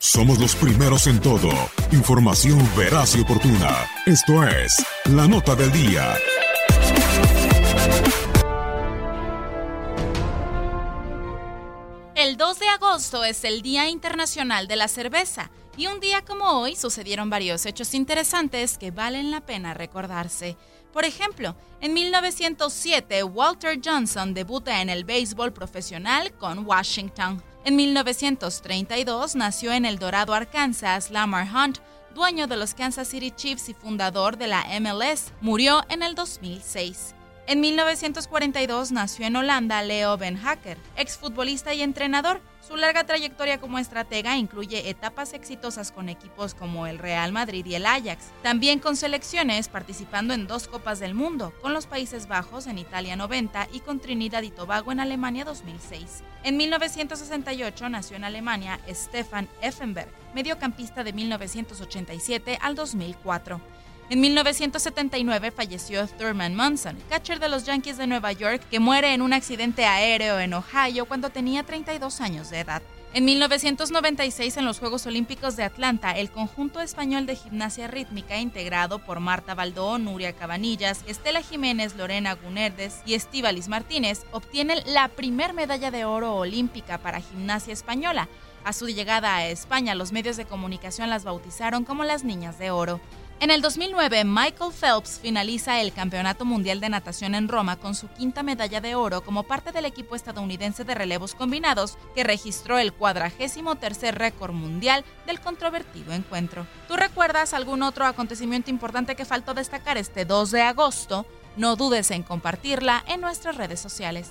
Somos los primeros en todo. Información veraz y oportuna. Esto es La Nota del Día. El 2 de agosto es el Día Internacional de la Cerveza y un día como hoy sucedieron varios hechos interesantes que valen la pena recordarse. Por ejemplo, en 1907 Walter Johnson debuta en el béisbol profesional con Washington. En 1932 nació en El Dorado, Arkansas, Lamar Hunt, dueño de los Kansas City Chiefs y fundador de la MLS. Murió en el 2006. En 1942 nació en Holanda Leo Ben Hacker, exfutbolista y entrenador. Su larga trayectoria como estratega incluye etapas exitosas con equipos como el Real Madrid y el Ajax, también con selecciones participando en dos Copas del Mundo, con los Países Bajos en Italia 90 y con Trinidad y Tobago en Alemania 2006. En 1968 nació en Alemania Stefan Effenberg, mediocampista de 1987 al 2004. En 1979 falleció Thurman Munson, catcher de los Yankees de Nueva York, que muere en un accidente aéreo en Ohio cuando tenía 32 años de edad. En 1996, en los Juegos Olímpicos de Atlanta, el conjunto español de gimnasia rítmica, integrado por Marta Baldó, Nuria Cabanillas, Estela Jiménez, Lorena Gunerdes y Estíbalis Martínez, obtienen la primer medalla de oro olímpica para gimnasia española. A su llegada a España, los medios de comunicación las bautizaron como las Niñas de Oro. En el 2009, Michael Phelps finaliza el Campeonato Mundial de Natación en Roma con su quinta medalla de oro como parte del equipo estadounidense de relevos combinados que registró el cuadragésimo tercer récord mundial del controvertido encuentro. ¿Tú recuerdas algún otro acontecimiento importante que faltó destacar este 2 de agosto? No dudes en compartirla en nuestras redes sociales.